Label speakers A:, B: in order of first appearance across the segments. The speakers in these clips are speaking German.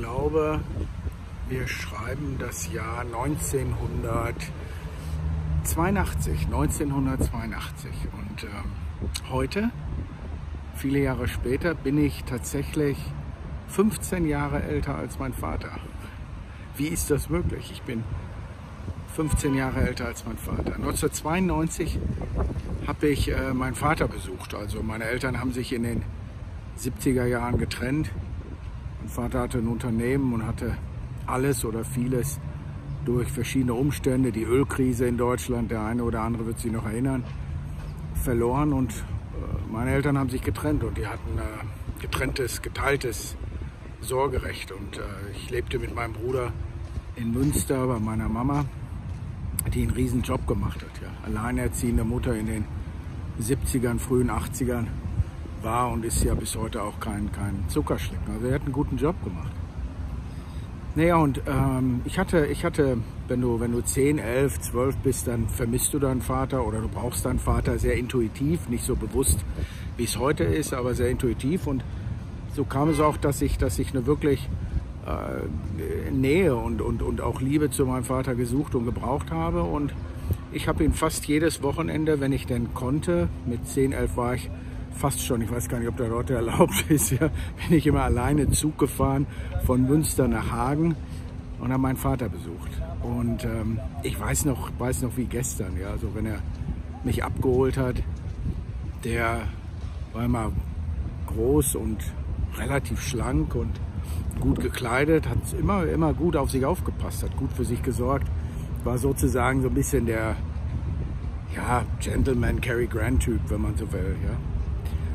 A: glaube, wir schreiben das Jahr 1982. 1982. Und ähm, heute, viele Jahre später, bin ich tatsächlich 15 Jahre älter als mein Vater. Wie ist das möglich? Ich bin 15 Jahre älter als mein Vater. 1992 habe ich äh, meinen Vater besucht. Also meine Eltern haben sich in den 70er Jahren getrennt. Mein Vater hatte ein Unternehmen und hatte alles oder vieles durch verschiedene Umstände, die Ölkrise in Deutschland, der eine oder andere wird sich noch erinnern, verloren und äh, meine Eltern haben sich getrennt und die hatten äh, getrenntes, geteiltes Sorgerecht und äh, ich lebte mit meinem Bruder in Münster bei meiner Mama, die einen riesen Job gemacht hat. Ja. Alleinerziehende Mutter in den 70ern, frühen 80ern war und ist ja bis heute auch kein, kein Zuckerschlecken. Also er hat einen guten Job gemacht. Naja, und ähm, ich, hatte, ich hatte, wenn du, wenn du 10, 11, 12 bist, dann vermisst du deinen Vater oder du brauchst deinen Vater sehr intuitiv, nicht so bewusst, wie es heute ist, aber sehr intuitiv. Und so kam es auch, dass ich, dass ich eine wirklich äh, Nähe und, und, und auch Liebe zu meinem Vater gesucht und gebraucht habe. Und ich habe ihn fast jedes Wochenende, wenn ich denn konnte, mit 10, 11 war ich fast schon, ich weiß gar nicht, ob der dort erlaubt ist, ja, bin ich immer alleine Zug gefahren von Münster nach Hagen und habe meinen Vater besucht. Und ähm, ich weiß noch, weiß noch wie gestern, ja, also wenn er mich abgeholt hat, der war immer groß und relativ schlank und gut gekleidet, hat immer, immer gut auf sich aufgepasst, hat gut für sich gesorgt, war sozusagen so ein bisschen der ja, Gentleman Cary Grant Typ, wenn man so will, ja.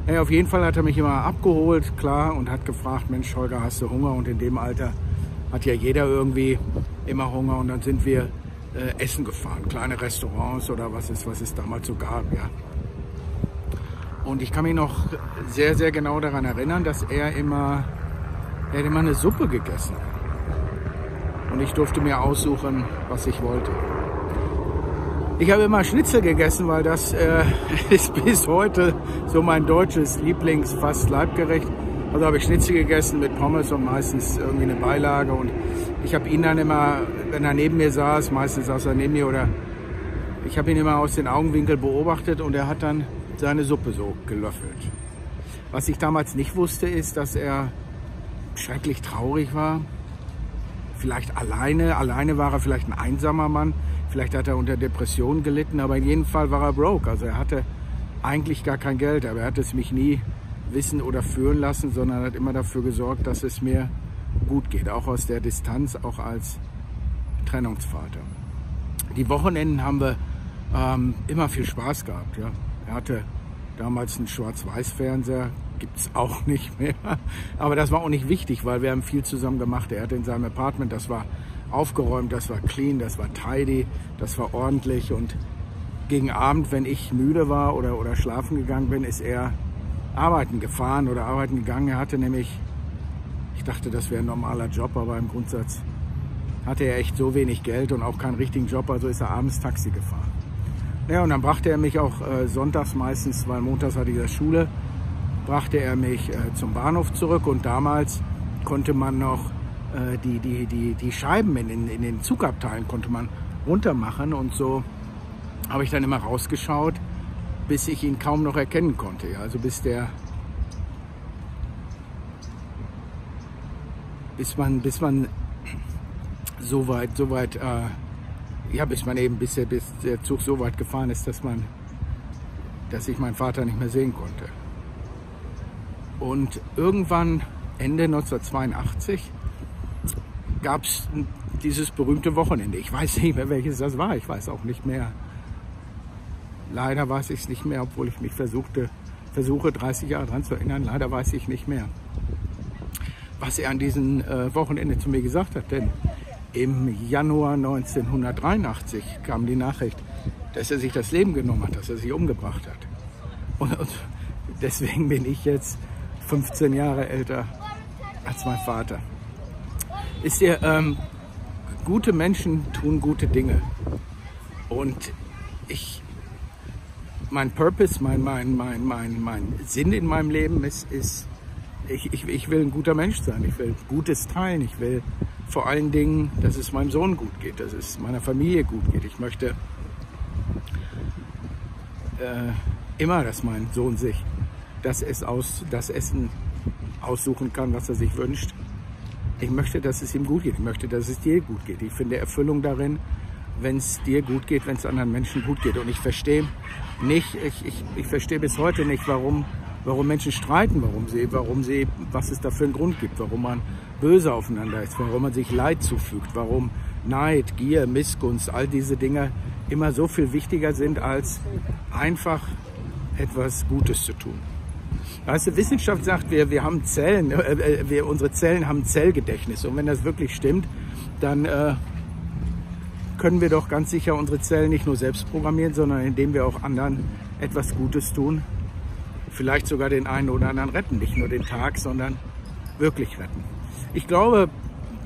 A: Naja, auf jeden Fall hat er mich immer abgeholt, klar, und hat gefragt, Mensch, Holger, hast du Hunger? Und in dem Alter hat ja jeder irgendwie immer Hunger. Und dann sind wir äh, essen gefahren, kleine Restaurants oder was es, was es damals so gab, ja. Und ich kann mich noch sehr, sehr genau daran erinnern, dass er immer, er hat immer eine Suppe gegessen. Und ich durfte mir aussuchen, was ich wollte. Ich habe immer Schnitzel gegessen, weil das äh, ist bis heute so mein deutsches Lieblings, fast Leibgericht. Also habe ich Schnitzel gegessen mit Pommes und meistens irgendwie eine Beilage. Und ich habe ihn dann immer, wenn er neben mir saß, meistens saß er neben mir oder ich habe ihn immer aus den Augenwinkeln beobachtet und er hat dann seine Suppe so gelöffelt. Was ich damals nicht wusste, ist, dass er schrecklich traurig war. Vielleicht alleine, alleine war er vielleicht ein einsamer Mann. Vielleicht hat er unter Depressionen gelitten, aber in jedem Fall war er broke. Also er hatte eigentlich gar kein Geld, aber er hat es mich nie wissen oder führen lassen, sondern hat immer dafür gesorgt, dass es mir gut geht, auch aus der Distanz, auch als Trennungsvater. Die Wochenenden haben wir ähm, immer viel Spaß gehabt. Ja. Er hatte damals einen Schwarz-Weiß-Fernseher, gibt es auch nicht mehr. Aber das war auch nicht wichtig, weil wir haben viel zusammen gemacht. Er hatte in seinem Apartment, das war aufgeräumt, das war clean, das war tidy, das war ordentlich und gegen Abend, wenn ich müde war oder, oder schlafen gegangen bin, ist er arbeiten gefahren oder arbeiten gegangen. Er hatte nämlich, ich dachte, das wäre ein normaler Job, aber im Grundsatz hatte er echt so wenig Geld und auch keinen richtigen Job, also ist er abends Taxi gefahren. Ja, und dann brachte er mich auch äh, sonntags meistens, weil montags hatte ich ja Schule, brachte er mich äh, zum Bahnhof zurück und damals konnte man noch äh, die, die, die, die Scheiben in den, in den Zugabteilen konnte man runter machen und so habe ich dann immer rausgeschaut, bis ich ihn kaum noch erkennen konnte. Also bis der bis man, bis man so weit, so weit, äh, ja, bis man eben, bis der, bis der Zug so weit gefahren ist, dass man, dass ich meinen Vater nicht mehr sehen konnte. Und irgendwann Ende 1982 gab es dieses berühmte Wochenende. Ich weiß nicht mehr, welches das war. Ich weiß auch nicht mehr. Leider weiß ich es nicht mehr, obwohl ich mich versuchte, versuche 30 Jahre daran zu erinnern. Leider weiß ich nicht mehr, was er an diesem äh, Wochenende zu mir gesagt hat. Denn im Januar 1983 kam die Nachricht, dass er sich das Leben genommen hat, dass er sich umgebracht hat. Und, und deswegen bin ich jetzt 15 Jahre älter als mein Vater ist dir, ähm, gute Menschen tun gute Dinge. Und ich, mein Purpose, mein, mein, mein, mein, mein Sinn in meinem Leben ist, ist ich, ich, ich will ein guter Mensch sein. Ich will Gutes teilen. Ich will vor allen Dingen, dass es meinem Sohn gut geht, dass es meiner Familie gut geht. Ich möchte äh, immer, dass mein Sohn sich das, es aus, das Essen aussuchen kann, was er sich wünscht. Ich möchte, dass es ihm gut geht. Ich möchte, dass es dir gut geht. Ich finde Erfüllung darin, wenn es dir gut geht, wenn es anderen Menschen gut geht. Und ich verstehe nicht, ich, ich, ich verstehe bis heute nicht, warum, warum Menschen streiten, warum sie, warum sie, was es da für einen Grund gibt, warum man böse aufeinander ist, warum man sich Leid zufügt, warum Neid, Gier, Missgunst, all diese Dinge immer so viel wichtiger sind, als einfach etwas Gutes zu tun. Weißt Wissenschaft sagt, wir, wir haben Zellen, äh, äh, wir, unsere Zellen haben Zellgedächtnis. Und wenn das wirklich stimmt, dann äh, können wir doch ganz sicher unsere Zellen nicht nur selbst programmieren, sondern indem wir auch anderen etwas Gutes tun, vielleicht sogar den einen oder anderen retten. Nicht nur den Tag, sondern wirklich retten. Ich glaube,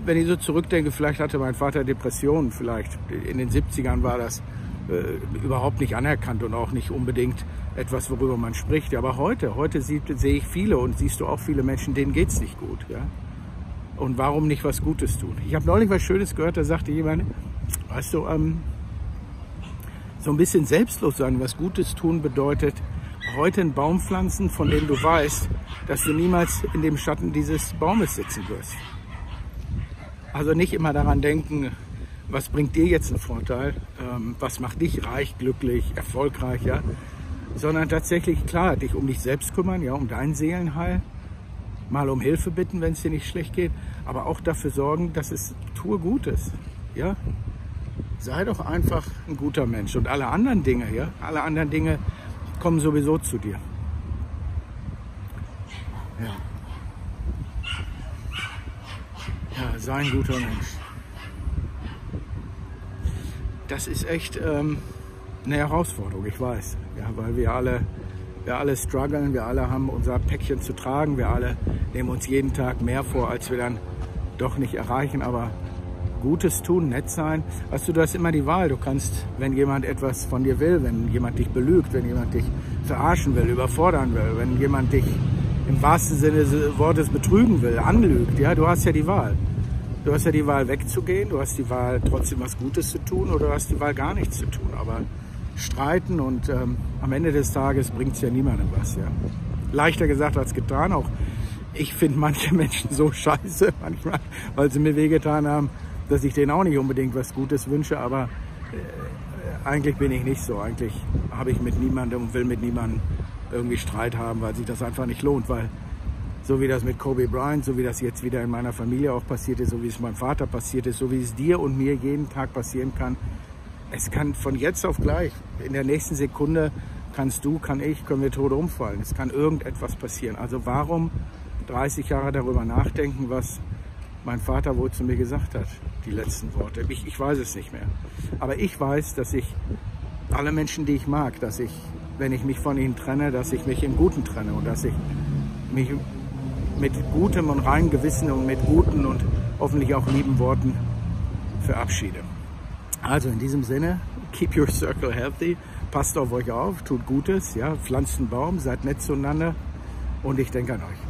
A: wenn ich so zurückdenke, vielleicht hatte mein Vater Depressionen, vielleicht in den 70ern war das äh, überhaupt nicht anerkannt und auch nicht unbedingt etwas, worüber man spricht. Aber heute, heute sehe ich viele und siehst du auch viele Menschen, denen geht es nicht gut. Ja? Und warum nicht was Gutes tun? Ich habe neulich was Schönes gehört, da sagte jemand, weißt du, ähm, so ein bisschen selbstlos sein, was Gutes tun bedeutet, heute einen Baum pflanzen, von dem du weißt, dass du niemals in dem Schatten dieses Baumes sitzen wirst. Also nicht immer daran denken, was bringt dir jetzt einen Vorteil, ähm, was macht dich reich, glücklich, erfolgreich, ja, sondern tatsächlich klar, dich um dich selbst kümmern, ja, um dein Seelenheil, mal um Hilfe bitten, wenn es dir nicht schlecht geht, aber auch dafür sorgen, dass es tue Gutes, ja. Sei doch einfach ein guter Mensch. Und alle anderen Dinge, ja, alle anderen Dinge kommen sowieso zu dir. Ja. Ja, sei ein guter Mensch das ist echt ähm, eine Herausforderung, ich weiß. Ja, weil wir alle, wir alle strugglen, wir alle haben unser Päckchen zu tragen, wir alle nehmen uns jeden Tag mehr vor, als wir dann doch nicht erreichen. Aber Gutes tun, nett sein, weißt du, du hast immer die Wahl. Du kannst, wenn jemand etwas von dir will, wenn jemand dich belügt, wenn jemand dich verarschen will, überfordern will, wenn jemand dich im wahrsten Sinne des Wortes betrügen will, anlügt, ja, du hast ja die Wahl. Du hast ja die Wahl wegzugehen, du hast die Wahl trotzdem was Gutes zu tun oder du hast die Wahl gar nichts zu tun. Aber streiten und ähm, am Ende des Tages bringt es ja niemandem was. Ja. Leichter gesagt als getan. Auch ich finde manche Menschen so scheiße manchmal, weil sie mir wehgetan haben, dass ich denen auch nicht unbedingt was Gutes wünsche. Aber äh, eigentlich bin ich nicht so. Eigentlich habe ich mit niemandem und will mit niemandem irgendwie Streit haben, weil sich das einfach nicht lohnt. Weil so wie das mit Kobe Bryant, so wie das jetzt wieder in meiner Familie auch passiert ist, so wie es meinem Vater passiert ist, so wie es dir und mir jeden Tag passieren kann. Es kann von jetzt auf gleich, in der nächsten Sekunde kannst du, kann ich, können wir tot umfallen. Es kann irgendetwas passieren. Also warum 30 Jahre darüber nachdenken, was mein Vater wohl zu mir gesagt hat, die letzten Worte. Ich, ich weiß es nicht mehr. Aber ich weiß, dass ich alle Menschen, die ich mag, dass ich, wenn ich mich von ihnen trenne, dass ich mich im Guten trenne und dass ich mich mit gutem und reinem Gewissen und mit guten und hoffentlich auch lieben Worten verabschiede. Also in diesem Sinne, keep your circle healthy, passt auf euch auf, tut Gutes, ja, pflanzt einen Baum, seid nett zueinander und ich denke an euch.